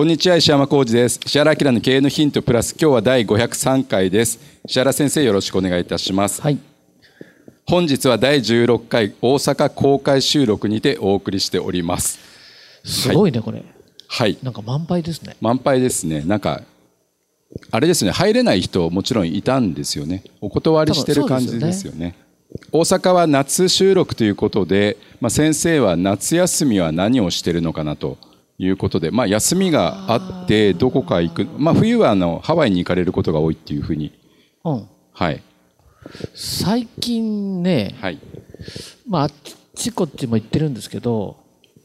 こんにちは石山浩二です。石原明の経営のヒントプラス今日は第503回です。石原先生よろしくお願いいたします。はい。本日は第16回大阪公開収録にてお送りしております。すごいね、これ。はい。なんか満杯ですね。満杯ですね。なんかあれですね。入れない人もちろんいたんですよね。お断りしてる感じですよね。大阪は夏収録ということで、まあ、先生は夏休みは何をしてるのかなということで、まあ、休みがあってどこか行く、まあ、冬はあのハワイに行かれることが多いっていうふうに。うん。はい。最近ね、はい。まあ、あっちこっちも言ってるんですけど、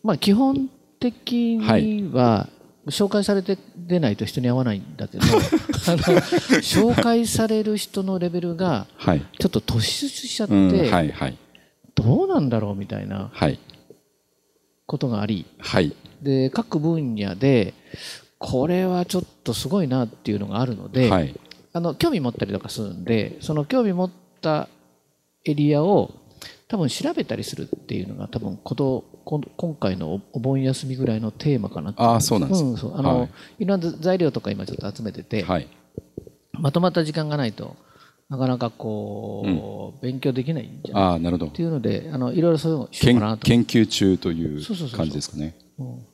まあ、基本的には、紹介されて出ないと人に会わないんだけど、紹介される人のレベルが、はい。ちょっと突出しちゃって、どうなんだろうみたいな。はいことがあり、はい。で、各分野で、これはちょっとすごいなっていうのがあるので、はい。あの興味持ったりとかするんでその興味持ったエリアを多分調べたりするっていうのが多分こと今回のおお盆休みぐらいのテーマかなってああそうなんです。うん、そう。あの、はい。い、ろんな材料とか今ちょっと集めてて、はい。まとまった時間がないとなかなかこう、勉強できないんじゃないああなるほど。っていうのであのいろいろそういうのをしよう研かなと研究中という感じですかね。うん。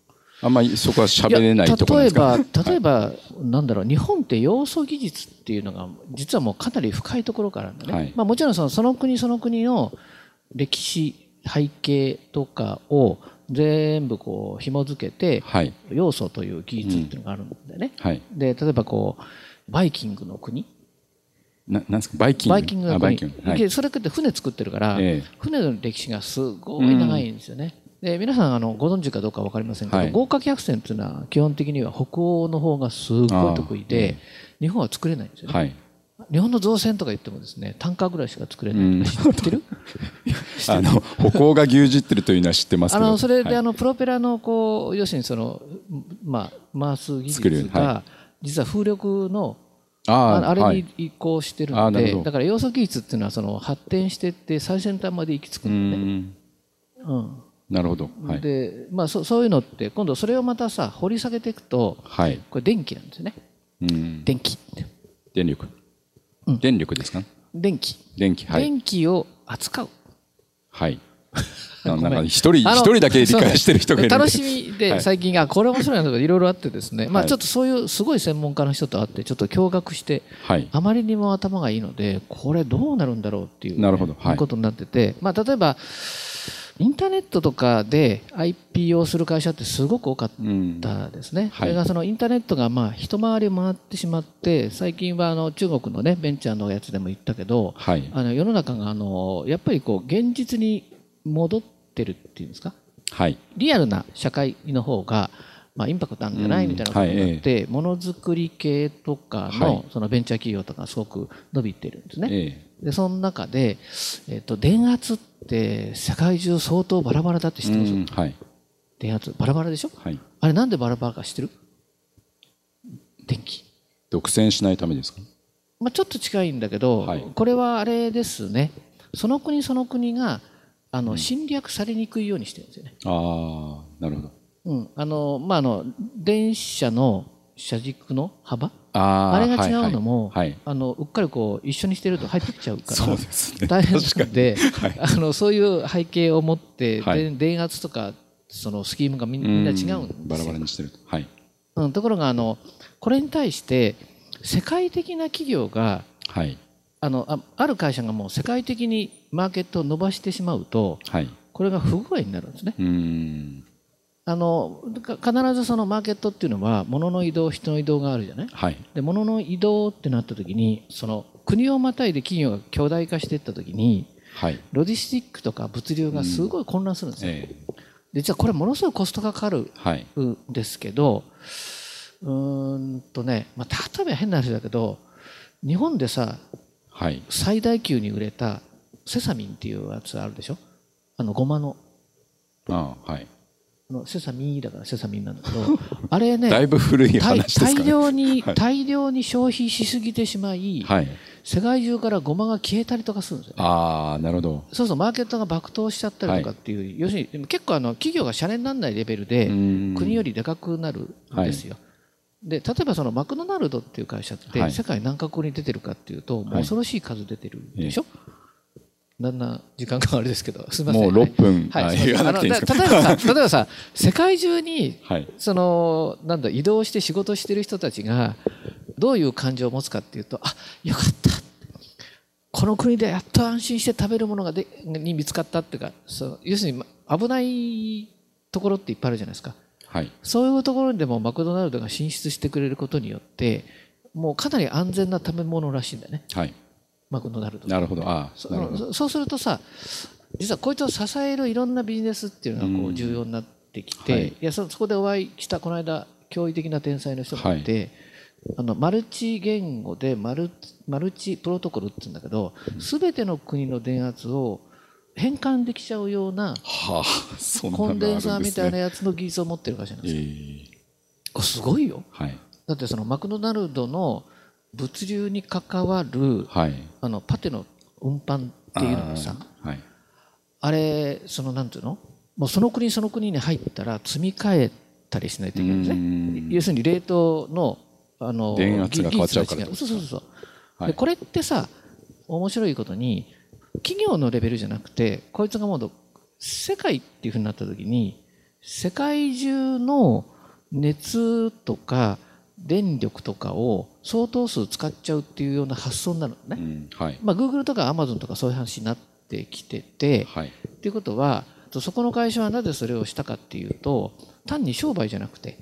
あんまりそこは喋れないところやですか？例えば、例えば、なんだろう、日本って要素技術っていうのが、実はもうかなり深いところからね。はい。まあもちろんそのその国その国の歴史、背景とかを全部こう紐付けて、はい。要素という技術っていうのがあるんだよね。はい。で、例えばこう、バイキングの国ななんですか？バイキン。グバイキングバ国イキング。それって船作ってるから、ええ。船の歴史がすごい長いんですよね。で皆さんあのご存知かどうか分かりませんけど、はい。豪華客船っていうのは基本的には北欧の方がすごい得意で、日本は作れないんですよね。はい。日本の造船とか言ってもですねタンカーぐらいしか作れない。知ってる？あの歩行が牛耳ってるというのは知ってますけど。あのそれで、はい。あのプロペラのこう要するにその、まあ、回す技術が、は実は風力のあああれに移行してるのでだから要素技術っていうのはその発展していって最先端まで行き着くうんだね。ん。うん。なるほど。はい。でまあ、そそういうのって今度それをまたさ掘り下げていくとはい。これ電気なんですよね。うん。電気電力。うん。電力ですか？電気、電気はい。電気を扱う。はい 一人一人だけ理解してる人がいる楽しみではい。最近、あこれ面白いなとかいろいろあってですね、まあ、はい。ちょっとそういうすごい専門家の人と会ってちょっと驚愕してはい。あまりにも頭がいいのでこれどうなるんだろうっていう、なるほど。はい。ことになってて、まあ、例えばインターネットとかで IP をする会社ってすごく多かったですね、はい。それがそのインターネットがまあ一回り回ってしまって最近はあの中国のねベンチャーのやつでも言ったけどはい。あの世の中があのやっぱりこう現実に戻ってるっていうんですか？はい。リアルな社会の方が、まあ、インパクトあるんじゃない？うん。みたいなことになはいって、ものづくり系とかの,、はい。そのベンチャー企業とかすごく伸びてるんですね。えでその中で、えっと電圧って世界中相当バラバラだって知えってます、うんはい。電圧バラバラでしょ？はい。あれなんでバラバラか知ってる？電気。独占しないためですか？まあ、ちょっと近いんだけど、はい。これはあれですね。その国その国があの侵略されにくいようにしてるんですよね。ああなるほど。うん、あのまああの電車の車軸の幅？あーあれが違うのも、はいはいあのうっかりこう一緒にしてると入ってきちゃうからそうですね。大変なんで、はい。あのそういう背景を持って、はい。で電圧とかそのスキームがみんみん。な違うんですよ。バラバラにしてると。はい。うん、ところがあのこれに対して世界的な企業が、はい、あのあある会社がもう世界的にマーケットを伸ばしてしまうと、はい、これが不具合になるんですね。うん。あの必ずそのマーケットっていうのは物の移動人の移動があるじゃない、はい、で物の移動ってなった時にその国をまたいで企業が巨大化していった時に、はい、ロジスティックとか物流がすごい混乱するんですよ。ええ。でじゃあこれものすごいコストがかかるんですけど、はい、うんとね、まあ、例えば変な話だけど日本でさ、はい、最大級に売れたセサミンっていうやつあるでしょ？あのごまの。あはい。のセサミンだからセサミンなんだけど あれねだいぶ古い話ですか、ね、大量に、はい、大量に消費しすぎてしまい、はい、世界中からごまが消えたりとかするんですよ、ね、ああなるほど。そうそうマーケットが爆投しちゃったりとかっていう、はい、要するに結構あの企業がシャレにならないレベルで国よりでかくなるんですよ、で例えばそのマクドナルドっていう会社って世界何カ国に出てるかっていうと、もう恐ろしい数出てるでしょ、だんだん時間があれですけど。すみません。もう6分、はい、言わなくていいですか？例えばさ 例えばさ世界中に、はい、そのなんだ移動して仕事してる人たちがどういう感情を持つかっていうとあよかった。この国でやっと安心して食べるものがでに見つかったっていうかそう要するに危ないところっていっぱいあるじゃないですか、はい、そういうところにでもマクドナルドが進出してくれることによってもうかなり安全な食べ物らしいんだよね、はい、マクドナルドなるほど。あそそうするとさ実はこいつを支えるいろんなビジネスっていうのがこう重要になってきて、はい、いやそこでお会いしたこの間驚異的な天才の人がいて、はい。あのマルチ言語でマルマルチプロトコルって言うんだけど、すべての国の電圧を変換できちゃうようなコンデンサーみたいなやつの技術を持ってる会社なんですよ。すごいよ、はい、だってそのマクドナルドの物流に関わる、はい、あのパテの運搬っていうのがさあ,、はい、あれそのなんていうの？もうその国その国に入ったら積み替えたりしないといけないんですね。要するに冷凍のあの電圧が変わっちゃうから。そうそうそう、はい、でこれってさ面白いことに企業のレベルじゃなくてこいつがもう世界っていうふうになった時に世界中の熱とか電力とかを相当数使っちゃうっていうような発想になるのね、うんはい。まあ、Google とか Amazon とかそういう話になってきてて、はい、っていうことはそこの会社はなぜそれをしたかっていうと単に商売じゃなくて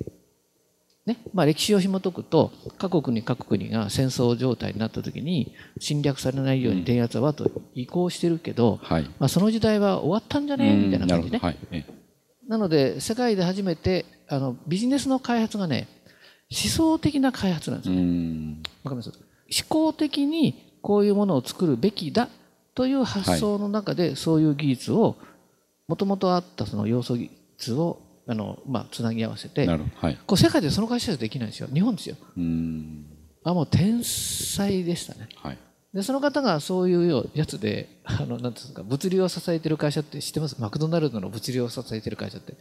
ね。まあ、歴史を紐解くと各国に各国が戦争状態になった時に侵略されないように電圧はわと移行してるけど、はい、まあ、その時代は終わったんじゃね？みたいな感じね。はい、なので世界で初めてあのビジネスの開発がね思想的な開発なんですよ。わかります？思考的にこういうものを作るべきだという発想の中で、そういう技術をもともとあったその要素技術をあの、まあ、つなぎ合わせて、はい、こう世界でその会社できないんですよ。日本ですよ。あもう天才でしたね、はい、でその方がそういうやつであのなんですか物流を支えてる会社って知ってます？マクドナルドの物流を支えてる会社って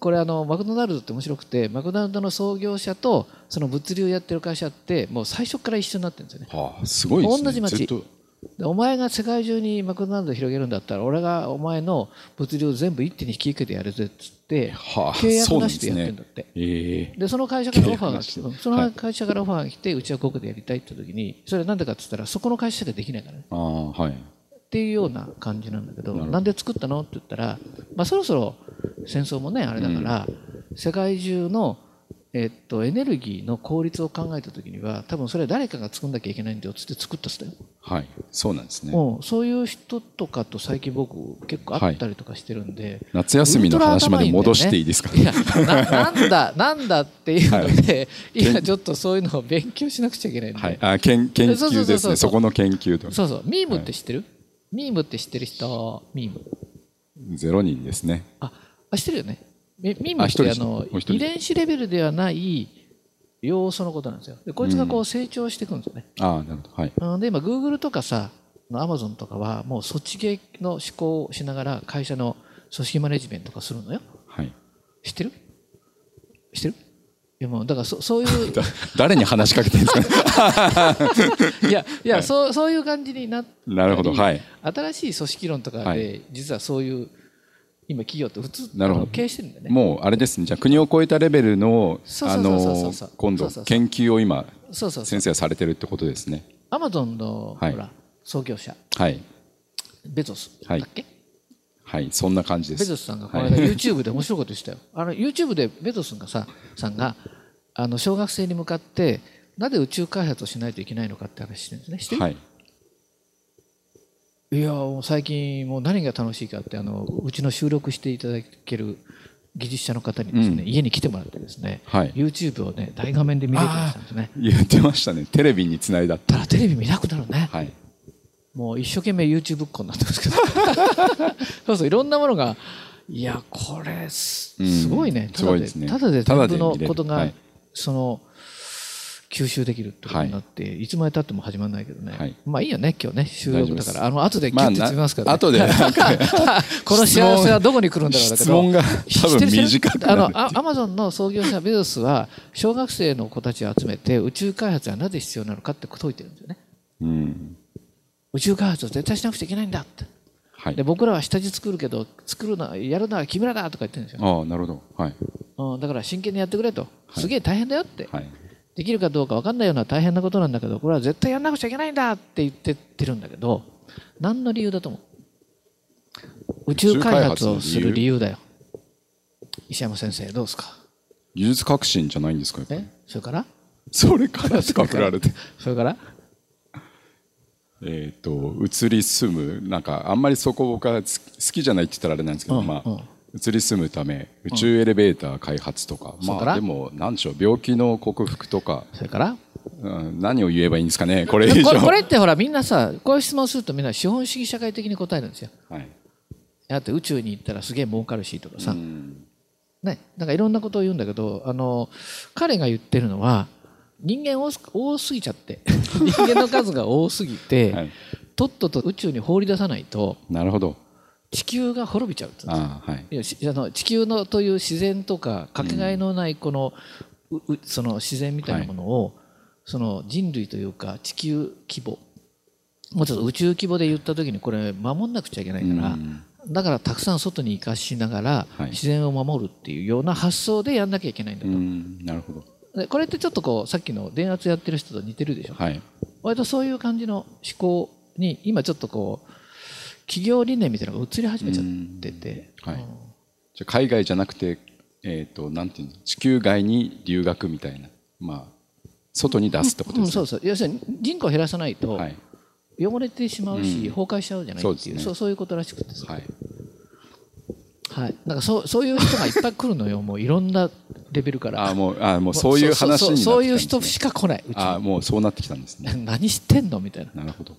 これあのマクドナルドって面白くてマクドナルドの創業者とその物流やってる会社ってもう最初から一緒になってるんですよね、はあ、すごいですね。同じ町。お前が世界中にマクドナルド広げるんだったら俺がお前の物流全部一手に引き受けてやるぜっつって、はあ、契約なしでやってるんだって。ね。え。ー、でその会社からオファーが来て、その会社からオファーが来て、うちはここでやりたいって時に、それはなんでかって言ったら、そこの会社でできないからね。あはい、っていうような感じなんだけど、なんで作ったのって言ったら、まあ、そろそろ戦争もね、あれだから、うん、世界中のえっと、エネルギーの効率を考えた時には多分それは誰かが作んなきゃいけないんだよっつって作ったっすよ。はい。そうなんですね。もうそういう人とかと最近僕結構会ったりとかしてるんで、はい、夏休みの話まで戻していいですか、ね、いやな なんだなんだっていうので、はい、今ちょっとそういうのを勉強しなくちゃいけないんで、はい、あ研研究ですね。そこの研究とそうそう。ミームって知ってる、はい、ミームって知ってる人？ミーム。ゼロ人ですね。ああ知ってるよね。ミミってあの遺伝子レベルではない要素のことなんですよ。でこいつがこう成長していくんですよね、うん、あなるほど。はい。で今グーグルとかさアマゾンとかはもうそっち系の思考をしながら会社の組織マネジメントとかするのよ、はい、知ってる？やもうだからそそういう 誰に話しかけてるんですかいや いや、はい、そうそういう感じにななるほど。はい。新しい組織論とかで、実はそういう今企業って普通なるほど。経営してるんだよね。もうあれですね。じゃあ国を越えたレベルのあの今度研究を今そうそうそう。先生はされてるってことですね。アマゾンの、はい。ほら創業者。はい。ベゾスだはい。っけ、はいそんな感じです。ベゾスさんがこのはい間 YouTube で面白いこと言ってたよ。あの YouTube でベゾスがささんがあの小学生に向かってなぜ宇宙開発をしないといけないのかって話してるんですね。はい。いやもう最近もう何が楽しいかってあのうちの収録していただける技術者の方にですね、うん。家に来てもらってですね、はい。YouTube をね大画面で見れるようにしたんですね。言ってましたね。テレビにつないだって。ただテレビ見なくなるね。はいもう一生懸命 YouTube っ子になってますけど。そうそういろんなものがいやこれすごいね、すごいですね。ただでただ全部のことが、はい。その吸収できるってことになって、い、つまでたっても始まらないけどね、はい。まあいいよね今日ね。収録だから。あの後でギュまあッて詰めますから、ね。な後で この幸せはどこに来るんだろうだけど。質問が多分短くあのあアマゾンの創業者ベゾスは小学生の子たちを集めて宇宙開発はなぜ必要なのかって解いてるんですよね。うん宇宙開発を絶対しなくちゃいけないんだって。はい。で僕らは下地作るけど作るのはやるのは君らだとか言ってるんですよ、ああなるほど。はい。うん、だから真剣にやってくれと。すげえ大変だよって、はい。できるかどうか分かんないような大変なことなんだけどこれは絶対やんなくちゃいけないんだって言ってってるんだけど何の理由だと思う？宇宙開発をする理由だよ。石山先生どうですか？技術革新じゃないんですかえ？それから？それからてそれから？えっと移り住むなんかあんまりそこ僕はつ好きじゃないって言ったらあれなんですけど、うんまあうん。移り住むため宇宙エレベーター開発とか、それから？まあでもなんでしょう病気の克服とか、それから？うん、何を言えばいいんですかねこれ以上。これってほらみんなさこういう質問するとみんな資本主義社会的に答えるんですよ。はい。だって宇宙に行ったらすげえ儲かるしとかさ、うん。ね、なんかいろんなことを言うんだけどあの彼が言ってるのは人間多す多すぎちゃって。人間の数が多すぎて、はい。とっとと宇宙に放り出さないとなるほど。地球が滅びちゃうああはい。いやしあの地球のという自然とかかけがえのないこの,う、うその自然みたいなものを、その人類というか地球規模もうちょっと宇宙規模で言った時にこれ守んなくちゃいけないから、うん。だからたくさん外に生かしながらはい。自然を守るっていうような発想でやんなきゃいけないんだと、うんなるほど。でこれってちょっとこうさっきの電圧やってる人と似てるでしょ？はい。割とそういう感じの思考に今ちょっとこう企業理念みたいなのが移り始めちゃってて、はい。じゃあ海外じゃなくてえっ、となんていうの？地球外に留学みたいな。まあ外に出すってことうん、ですねそうそう。要するに人口を減らさないとはい。汚れてしまうし、うん。崩壊しちゃうじゃないっていうね。そうそういうことらしくてさ。はいはい、なんかそうそういう人がいっぱい来るのよ。もういろんなレベルから。ああもうああもうそういう話になってきたね、そういう人しか来ないうちああもうそうなってきたんですね。何してんの？みたいな。なるほど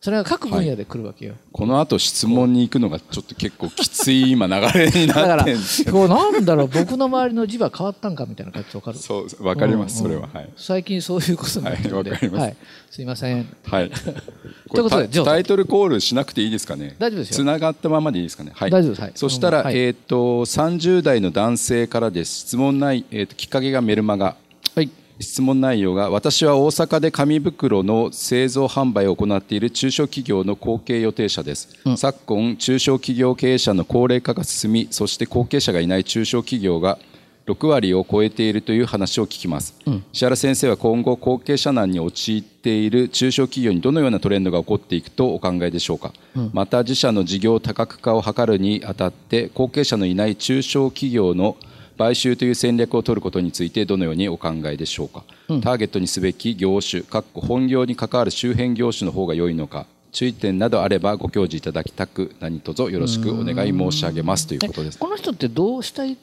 それが各分野で来るわけよ、この後質問に行くのがちょっと結構きつい今流れにならってんですけどこうなんだろう僕の周りの字は変わったんかみたいな感じわかる。そうわかりますそれはうん。うんは。い。最近そういうことになってるんで、はいわかります。はい、すいません。はい。ということでタイトルコールしなくていいですかね？大丈夫ですよ。つながったままでいいですかね？はい。大丈夫です。はい。そしたら、はい。えっ、と30代の男性からです。質問ない、えー、ときっかけがメルマガ。はい質問内容が私は大阪で紙袋の製造販売を行っている中小企業の後継予定者です、昨今中小企業経営者の高齢化が進みそして後継者がいない中小企業が6割を超えているという話を聞きます、石原先生は今後後継者難に陥っている中小企業にどのようなトレンドが起こっていくとお考えでしょうか、また自社の事業多角化を図るにあたって後継者のいない中小企業の買収という戦略を取ることについてどのようにお考えでしょうか、ターゲットにすべき業種かっこ本業に関わる周辺業種の方が良いのか注意点などあればご教示いただきたく何卒よろしくお願い申し上げますということです。この人ってどうしたい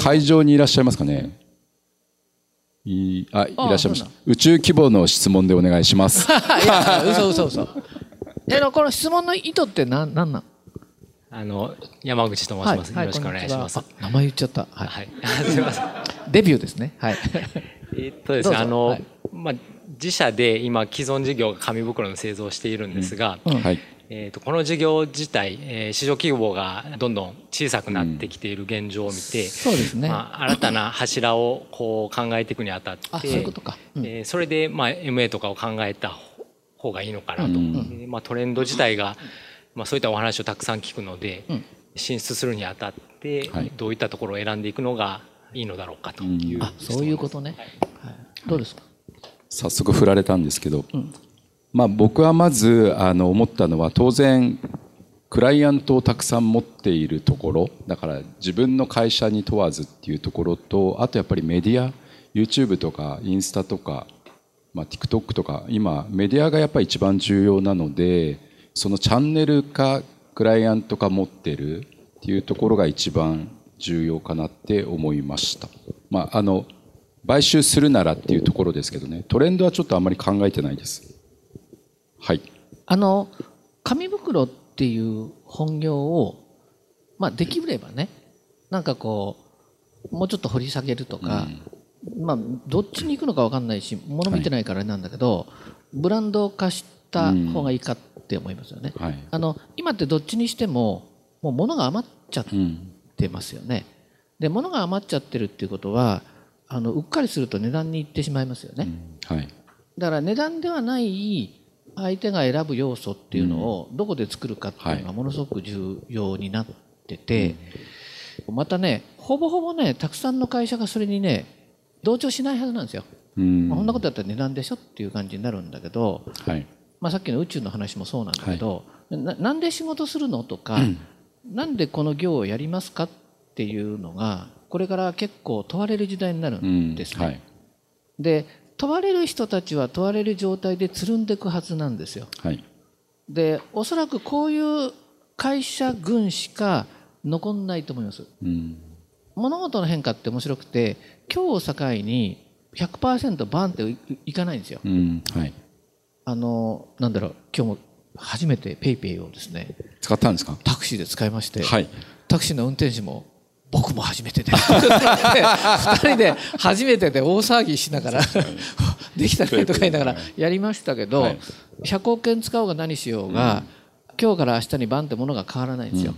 会場にいらっしゃいますかね？いあいらっしゃいました宇宙規模の質問でお願いします。いや嘘嘘嘘えあのこの質問の意図って何何なん？あの山口と申します。よろしくお願いします。名前言っちゃった。はい、はい。すみません。デビューですね。はい。えっとですね、あの、はい。まあ自社で今既存事業が紙袋の製造をしているんですが、うん。はい。えっとこの事業自体、えー市場規模がどんどん小さくなってきている現状を見て、そうですね、まあ新たな柱をこう考えていくにあたって、あそういうことか、うん。えーそれでまあ MA とかを考えた方がいいのかなと、うん。えーまあ、トレンド自体が、まあ、そういったお話をたくさん聞くので、うん。進出するにあたってどういったところを選んでいくのがいいのだろうかという、あそういうことね、はい、どうですか？早速振られたんですけど、うん、まあ僕はまずあの思ったのは当然クライアントをたくさん持っているところだから自分の会社に問わずっていうところとあとやっぱりメディア YouTube とかインスタとか、まあ、TikTok とか今メディアがやっぱり一番重要なのでそのチャンネルかクライアントが持ってるっていうところが一番重要かなって思いました。まあ、あの買収するならっていうところですけどねトレンドはちょっとあんまり考えてないです。はい、あの紙袋っていう本業を、まあ、できればねなんかこうもうちょっと掘り下げるとか、うん、まあ、どっちに行くのか分かんないし物見てないからなんだけど、はい、ブランド化した方がいいかって思いますよね。はい、あの今ってどっちにしてももう物が余っちゃってますよね。うん、で物が余っちゃってるっていうことはあのうっかりすると値段にいってしまいますよね。うん。はい、だから値段ではない相手が選ぶ要素っていうのをどこで作るかっていうのがものすごく重要になってて、またねほぼほぼねたくさんの会社がそれにね同調しないはずなんですよ。まあ、こんなことやったら値段でしょっていう感じになるんだけど、はい、まあ、さっきの宇宙の話もそうなんだけど、はい、ななんで仕事するのとか、うん、なんでこの業をやりますかっていうのがこれから結構問われる時代になるんですね。うんはい、で問われる人たちは問われる状態でつるんでいくはずなんですよ。はい、でおそらくこういう会社群しか残んないと思います。うん、物事の変化って面白くて今日を境に100%バンっていかないんですよ。うん、はい、あのなんだろう今日も初めて PayPay をですね使ったんですか？タクシーで使いまして、はい、タクシーの運転手も僕も初めてで2 人で初めてで大騒ぎしながらできたねとか言いながらやりましたけど、100億円使おうが何しようが、今日から明日にバンってものが変わらないんですよ、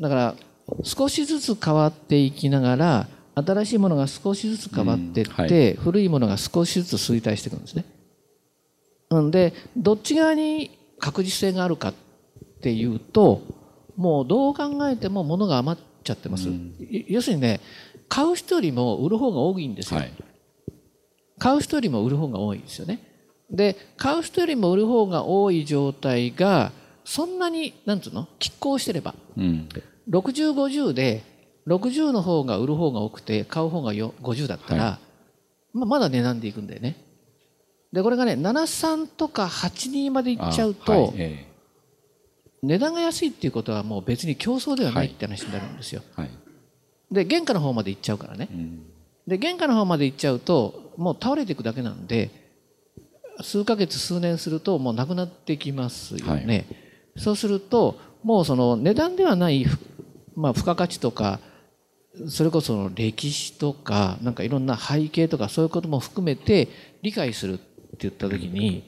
だから少しずつ変わっていきながら新しいものが少しずつ変わっていって、古いものが少しずつ衰退していくんですね。んでどっち側に確実性があるかっていうともうどう考えても物が余っちゃってます、うん、要するにね買う人よりも売る方が多いんですよ、はい、買う人よりも売る方が多いですよね。で買う人よりも売る方が多い状態がそんなになんつうの？拮抗してれば、うん、6050で60の方が売る方が多くて買う方が50だったら、はい、まあ、まだ値段でいくんだよねでこれがね73とか82までいっちゃうと、はいえ値段が安いっていうことはもう別に競争ではないって話になるんですよ。はい、で原価の方まで行っちゃうからね。うん、で原価の方まで行っちゃうともう倒れていくだけなんで数ヶ月数年するともうなくなってきますよね。はい、そうするともうその値段ではない、まあ、付加価値とかそれこそ歴史とかなんかいろんな背景とかそういうことも含めて理解する言った時に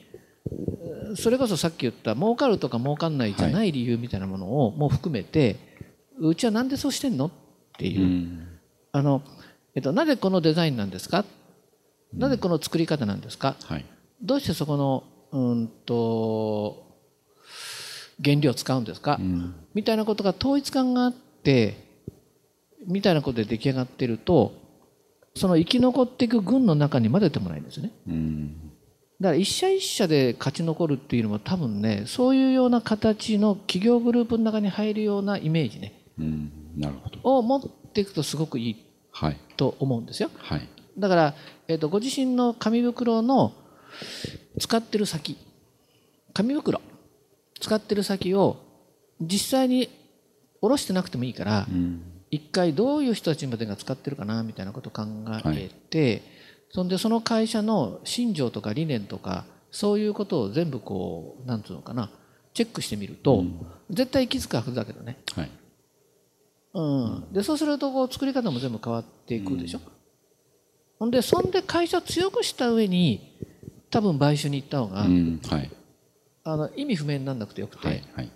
それこそさっき言った儲かるとか儲かんないじゃない理由みたいなものをも含めて、うちはなんでそうしてんのっていう、あの、えっと、なぜこのデザインなんですか？なぜこの作り方なんですか、はい、どうしてそこのうんと原料を使うんですか、うん、みたいなことが統一感があってみたいなことで出来上がってるとその生き残っていく軍の中に混ぜてもらえるんですね。うんだから一社一社で勝ち残るっていうのも多分ねそういうような形の企業グループの中に入るようなイメージね、うん、なるほど。を持っていくとすごくいいと思うんですよ。はい、だから、えーと、ご自身の紙袋の使ってる先紙袋使ってる先を実際に下ろしてなくてもいいから、うん、一回どういう人たちまでが使ってるかなみたいなことを考えて、はいそんでその会社の信条とか理念とかそういうことを全部こうなんつうのかなチェックしてみると、うん、絶対行き着くはずだけどね、はい。うん、でそうするとこう作り方も全部変わっていくでしょ、うん、ほんでそんで会社強くした上に多分買収に行った方が、うん。はい、あの意味不明にならなくてよくて、はい。はい、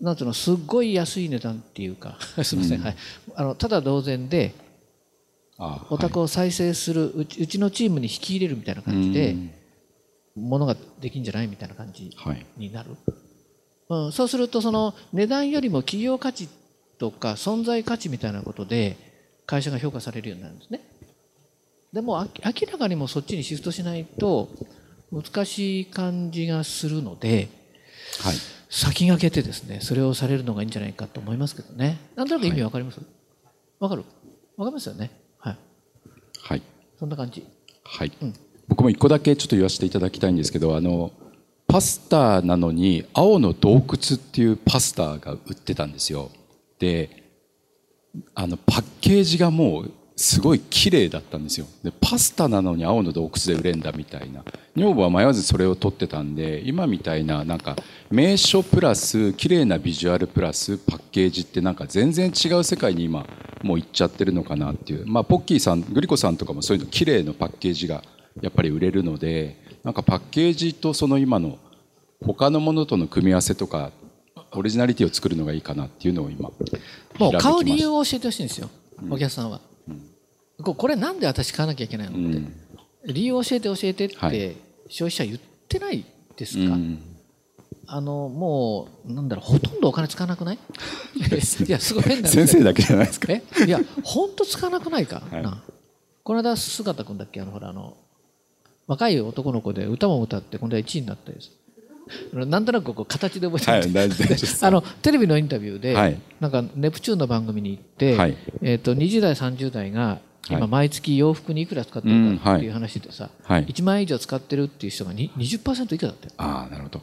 なんつうのすっごい安い値段っていうか すみません、はい、あのただ同然でお宅を再生するうちうちのチームに引き入れるみたいな感じでものができんじゃないみたいな感じになる、うん、そうするとその値段よりも企業価値っとか存在価値みたいなことで会社が評価されるようになるんですね。でも明らかにもそっちにシフトしないと難しい感じがするので、はい、先駆けてですねそれをされるのがいいんじゃないかと思いますけどね。なんとなく意味わかります？わ、はい、かる？わかりますよねはい、はい、そんな感じ。はい、うん、僕も一個だけちょっと言わせていただきたいんですけどあのパスタなのに青の洞窟っていうパスタが売ってたんですよ。であのパッケージがもうすごい綺麗だったんですよ。でパスタなのに青の洞窟で売れんだみたいな。女房は迷わずそれを取ってたんで今みたいななんか名所プラス綺麗なビジュアルプラスパッケージってなんか全然違う世界に今もう行っちゃってるのかなっていう。まあポッキーさんグリコさんとかもそういうの綺麗なパッケージがやっぱり売れるのでなんかパッケージとその今の他のものとの組み合わせとかオリジナリティを作るのがいいかなっていうのを今もう買う理由を教えてほしいんですよ、お客さんは。これなんで私買わなきゃいけないのって、うん、理由教えて教えてって消費者言ってないですか、はい、あのもうなんだろうほとんどお金使わなくない？いやすごい変な先生だけじゃないですか？え？いや本当使わなくないか、はい、なこの間姿君だっけ？あのほらあの若い男の子で歌も歌って今度は1位になったです。なんとなくこう形で覚えて、はい、あのテレビのインタビューで、はい、なんかネプチューンの番組に行って、はい、えーと、と20代30代が今毎月洋服にいくら使ってるかっていう話でさ、はい、1万円以上使ってるっていう人が20%以下だったよ。ああなるほど、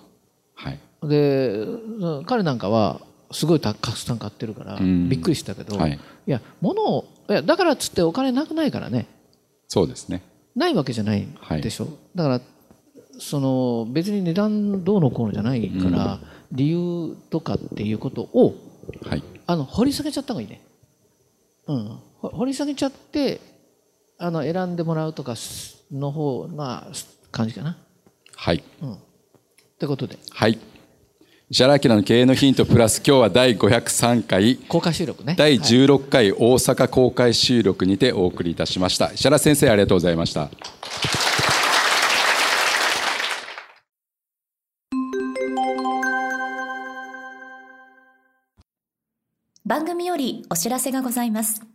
はい、で彼なんかはすごいたくさん買ってるからびっくりしたけど、はい、いや物をいやだからっつってお金なくないからね。そうですね。ないわけじゃないでしょ、はい、だからその別に値段どうのこうのじゃないから、理由とかっていうことを、はい、あの掘り下げちゃった方がいいね。うん、掘り下げちゃってあの選んでもらうとかの方が感じかな。はい。うん。ってことで。はい。石原明の経営のヒントプラス今日は第503回公開収録ね第16回大阪公開収録にてお送りいたしました石原先生ありがとうございました番組よりお知らせがございます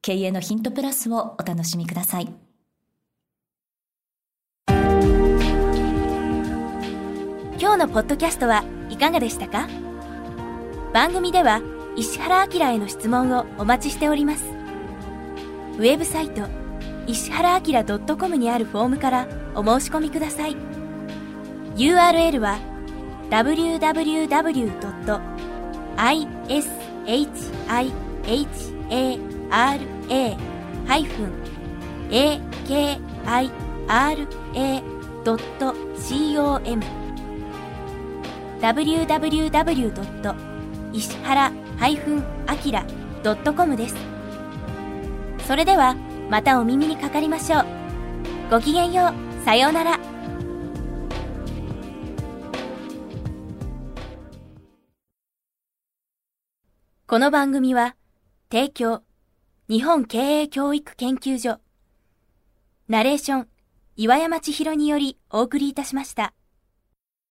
経営のヒントプラスをお楽しみください。今日のポッドキャストはいかがでしたか？番組では石原明への質問をお待ちしております。ウェブサイト石原明 .com にあるフォームからお申し込みください。URL は www.ishiha ra-akira.com www. 石原 -akira.com です。それではまたお耳にかかりましょう。ごきげんよう。さようなら。この番組は提供日本経営教育研究所ナレーション岩山千尋によりお送りいたしました。